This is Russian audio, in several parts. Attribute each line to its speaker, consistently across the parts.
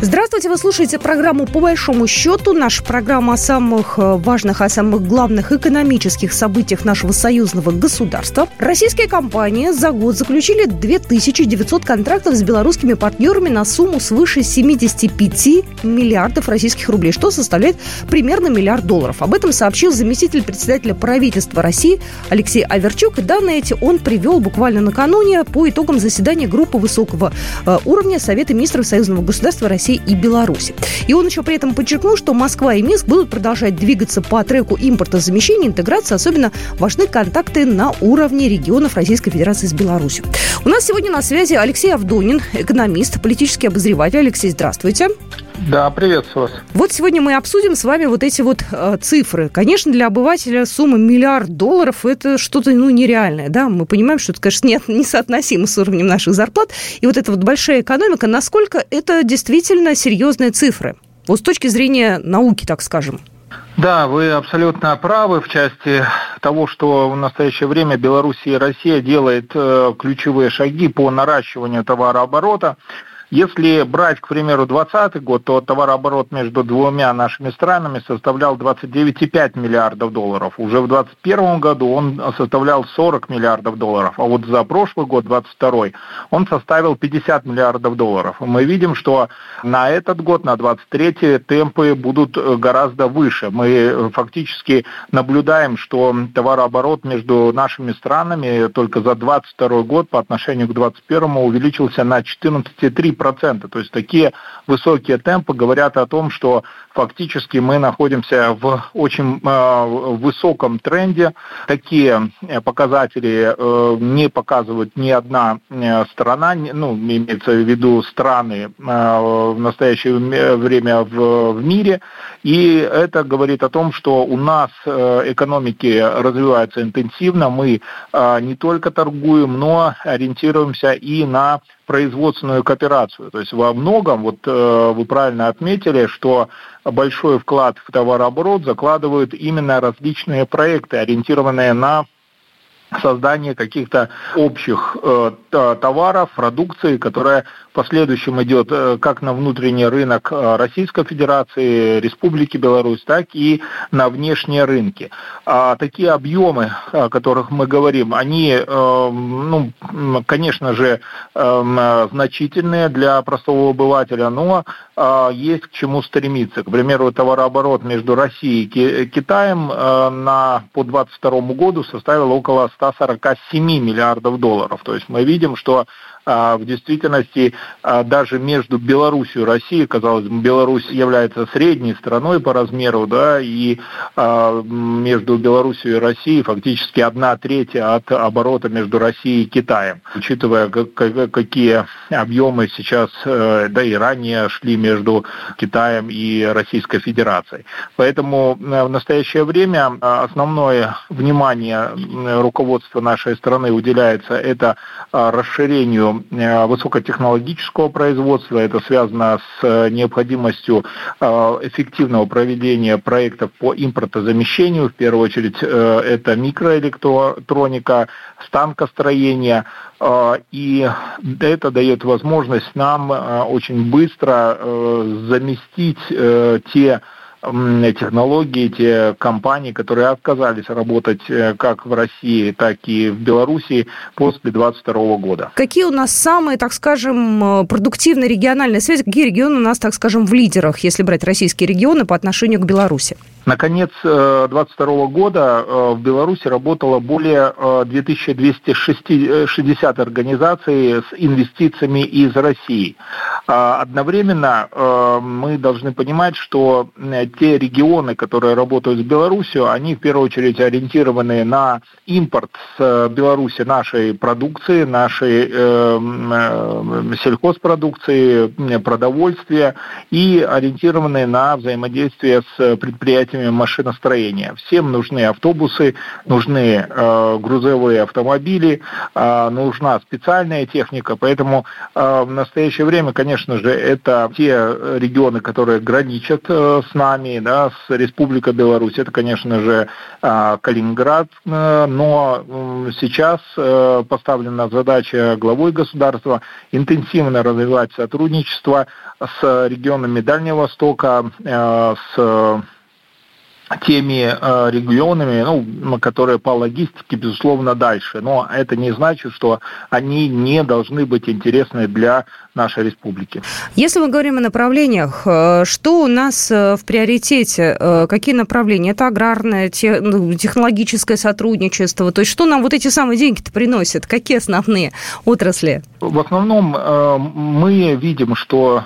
Speaker 1: Здравствуйте, вы слушаете программу «По большому счету». Наша программа о самых э, важных, о самых главных экономических событиях нашего союзного государства. Российские компании за год заключили 2900 контрактов с белорусскими партнерами на сумму свыше 75 миллиардов российских рублей, что составляет примерно миллиард долларов. Об этом сообщил заместитель председателя правительства России Алексей Аверчук. И данные эти он привел буквально накануне по итогам заседания группы высокого э, уровня Совета министров союзного государства России России и Беларуси. И он еще при этом подчеркнул, что Москва и Минск будут продолжать двигаться по треку импортозамещения, интеграции. Особенно важны контакты на уровне регионов Российской Федерации с Беларусью. У нас сегодня на связи Алексей Авдонин, экономист, политический обозреватель. Алексей, здравствуйте.
Speaker 2: Да, приветствую вас.
Speaker 1: Вот сегодня мы обсудим с вами вот эти вот э, цифры. Конечно, для обывателя сумма миллиард долларов – это что-то ну, нереальное. Да? Мы понимаем, что это, конечно, нет, несоотносимо с уровнем наших зарплат. И вот эта вот большая экономика, насколько это действительно серьезные цифры? Вот с точки зрения науки, так скажем.
Speaker 2: Да, вы абсолютно правы в части того, что в настоящее время Беларусь и Россия делают э, ключевые шаги по наращиванию товарооборота. Если брать, к примеру, 2020 год, то товарооборот между двумя нашими странами составлял 29,5 миллиардов долларов. Уже в 2021 году он составлял 40 миллиардов долларов, а вот за прошлый год, 2022, он составил 50 миллиардов долларов. Мы видим, что на этот год, на 2023 темпы будут гораздо выше. Мы фактически наблюдаем, что товарооборот между нашими странами только за 2022 год по отношению к 2021 увеличился на 14,3 3%. То есть такие высокие темпы говорят о том, что фактически мы находимся в очень э, высоком тренде. Такие э, показатели э, не показывает ни одна страна, ну, имеется в виду страны в настоящее время в, в мире. И это говорит о том, что у нас экономики развиваются интенсивно. Мы не только торгуем, но ориентируемся и на производственную кооперацию. То есть во многом, вот э, вы правильно отметили, что большой вклад в товарооборот закладывают именно различные проекты, ориентированные на создание каких-то общих э, товаров, продукции, которая в последующем идет э, как на внутренний рынок э, Российской Федерации, Республики Беларусь, так и на внешние рынки. А такие объемы, о которых мы говорим, они, э, ну, конечно же, э, значительные для простого обывателя, но э, есть к чему стремиться. К примеру, товарооборот между Россией и Китаем э, на, по 2022 году составил около 147 миллиардов долларов. То есть мы видим, что в действительности а, даже между Беларусью и Россией, казалось бы, Беларусь является средней страной по размеру, да, и а, между Беларусью и Россией фактически одна треть от оборота между Россией и Китаем, учитывая, какие объемы сейчас, э, да и ранее шли между Китаем и Российской Федерацией. Поэтому э, в настоящее время основное внимание руководства нашей страны уделяется это расширению Э, высокотехнологического производства. Это связано с э, необходимостью э, эффективного проведения проектов по импортозамещению. В первую очередь это микроэлектроника, станкостроение. И это дает возможность нам очень быстро заместить те технологии, те компании, которые отказались работать э, как в России, так и в Беларуси после 2022 года.
Speaker 1: Какие у нас самые, так скажем, э, продуктивные региональные связи? Какие регионы у нас, так скажем, в лидерах, если брать российские регионы по отношению к Беларуси?
Speaker 2: Наконец 2022 э, года в Беларуси работало более 2260 организаций с инвестициями из России. А одновременно мы должны понимать, что те регионы, которые работают с Беларусью, они в первую очередь ориентированы на импорт с Беларуси нашей продукции, нашей э, э, сельхозпродукции, продовольствия и ориентированы на взаимодействие с предприятиями предприятиями машиностроения. Всем нужны автобусы, нужны э, грузовые автомобили, э, нужна специальная техника, поэтому э, в настоящее время, конечно же, это те регионы, которые граничат э, с нами, да, с Республикой Беларусь, это, конечно же, э, Калининград, э, но э, сейчас э, поставлена задача главой государства интенсивно развивать сотрудничество с регионами Дальнего Востока, э, с теми э, регионами, ну, которые по логистике, безусловно, дальше. Но это не значит, что они не должны быть интересны для нашей республики.
Speaker 1: Если мы говорим о направлениях, э, что у нас э, в приоритете? Э, какие направления? Это аграрное, ну, технологическое сотрудничество. То есть что нам вот эти самые деньги-то приносят? Какие основные отрасли?
Speaker 2: В основном мы видим, что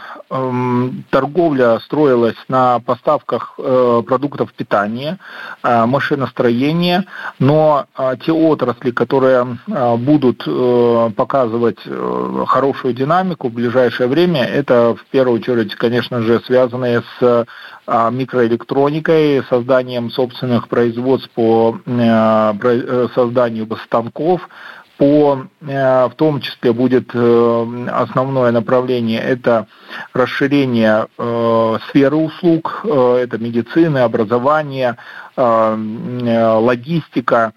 Speaker 2: торговля строилась на поставках продуктов питания, машиностроения, но те отрасли, которые будут показывать хорошую динамику в ближайшее время, это в первую очередь, конечно же, связанные с микроэлектроникой, созданием собственных производств по э, э, созданию станков, по, э, в том числе будет основное направление это расширение сферы услуг, это медицина, образование, логистика.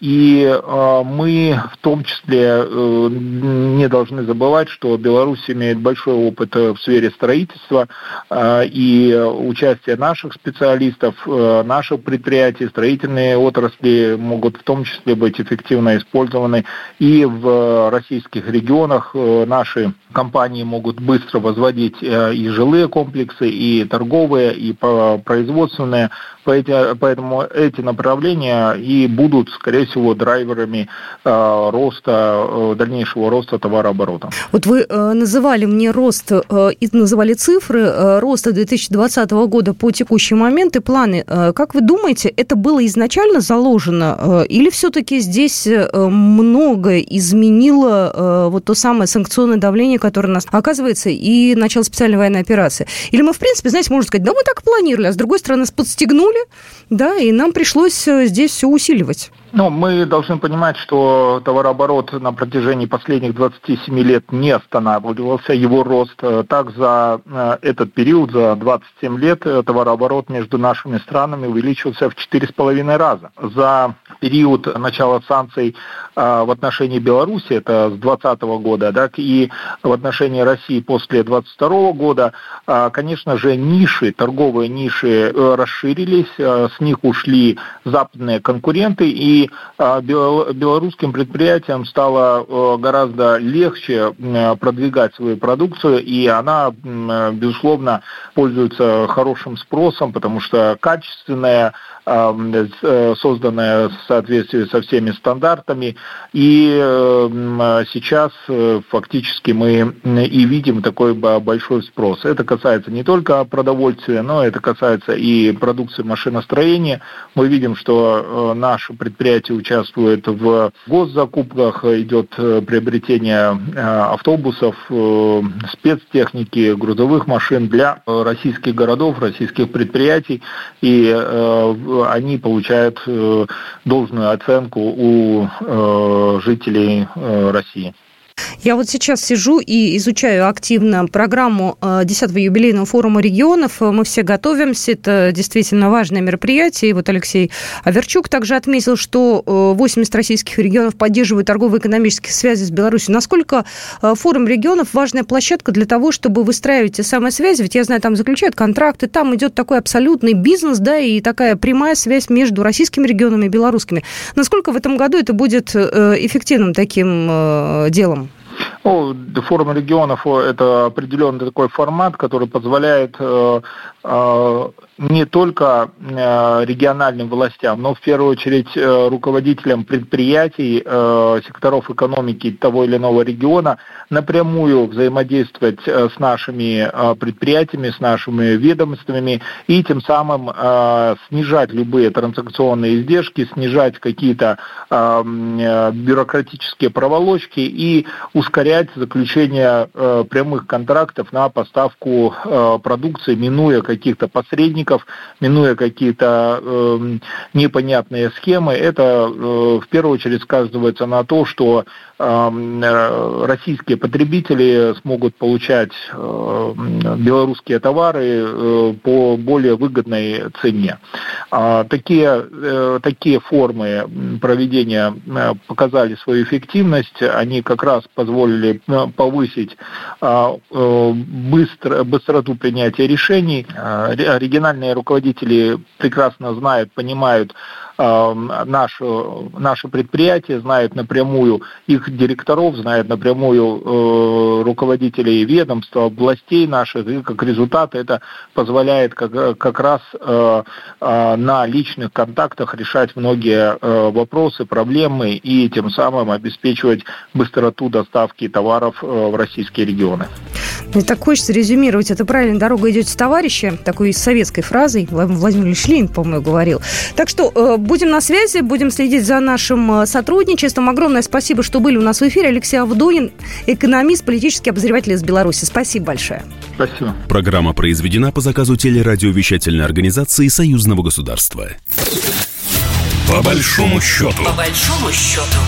Speaker 2: И э, мы в том числе э, не должны забывать, что Беларусь имеет большой опыт в сфере строительства, э, и участие наших специалистов, наших предприятий, строительные отрасли могут в том числе быть эффективно использованы и в российских регионах. Наши компании могут быстро возводить и жилые комплексы, и торговые, и производственные, поэтому эти направления и будут, скорее всего, драйверами э, роста, э, дальнейшего роста товарооборота.
Speaker 1: Вот вы э, называли мне рост и называли цифры роста 2020 года по текущий момент и планы. Как вы думаете, это было изначально заложено или все-таки здесь многое изменило вот то самое санкционное давление, которое у нас оказывается, и начало специальной военной операции? Или мы, в принципе, знаете, можно сказать, да мы так планировали, а с другой стороны нас подстегнули, да, и нам пришлось здесь все усиливать.
Speaker 2: Ну, мы должны понимать, что товарооборот на протяжении последних 27 лет не останавливался, его рост. Э, так, за э, этот период, за 27 лет, э, товарооборот между нашими странами увеличился в 4,5 раза. За период начала санкций в отношении Беларуси, это с 2020 года, да, и в отношении России после 2022 года, конечно же, ниши, торговые ниши расширились, с них ушли западные конкуренты, и а, белорусским предприятиям стало э, гораздо легче продвигать свою продукцию, и она, безусловно, пользуется хорошим спросом, потому что качественная Э, созданная в соответствии со всеми стандартами. И сейчас э, фактически мы и видим такой большой спрос. Это касается не только продовольствия, но это касается и продукции машиностроения. Мы видим, что наши предприятия участвуют в госзакупках, идет приобретение автобусов, спецтехники, грузовых машин для российских городов, российских предприятий. И они получают э, должную оценку у э, жителей э, России.
Speaker 1: Я вот сейчас сижу и изучаю активно программу 10-го э, юбилейного форума регионов. Мы все готовимся. Это действительно важное мероприятие. И вот Алексей Аверчук также отметил, что 80 э, российских регионов поддерживают торгово-экономические связи с Беларусью. Насколько э, форум регионов важная площадка для того, чтобы выстраивать те самые связи? Ведь я знаю, там заключают контракты, там идет такой абсолютный бизнес, да, и такая прямая связь между российскими регионами и белорусскими. Насколько в этом году это будет эффективным таким делом?
Speaker 2: Ну, форум регионов – это определенный такой формат, который позволяет э, не только э, региональным властям, но в первую очередь э, руководителям предприятий, э, секторов экономики того или иного региона напрямую взаимодействовать с нашими предприятиями, с нашими ведомствами и тем самым снижать любые транзакционные издержки, снижать какие-то бюрократические проволочки и ускорять заключение э, прямых контрактов на поставку э, продукции, минуя каких-то посредников, минуя какие-то э, непонятные схемы. Это э, в первую очередь сказывается на то, что эм, э, российские потребители смогут получать э, белорусские товары э, по более выгодной цене. А такие, э, такие формы проведения э, показали свою эффективность, они как раз позволили э, повысить а, быстро, быстроту принятия решений. Региональные руководители прекрасно знают, понимают, наши, наши предприятия, знают напрямую их директоров, знают напрямую э, руководителей ведомств, областей наших, и как результат это позволяет как, как раз э, э, на личных контактах решать многие вопросы, проблемы и тем самым обеспечивать быстроту доставки товаров в российские регионы.
Speaker 1: Мне так хочется резюмировать. Это правильно, дорога идет с товарища, такой советской фразой. Владимир Ильич Ленин, по-моему, говорил. Так что будем на связи, будем следить за нашим э, сотрудничеством. Огромное спасибо, что были у нас в эфире. Алексей Авдонин, экономист, политический обозреватель из Беларуси. Спасибо большое.
Speaker 2: Спасибо.
Speaker 3: Программа произведена по заказу телерадиовещательной организации Союзного государства. По большому счету.
Speaker 4: По большому счету.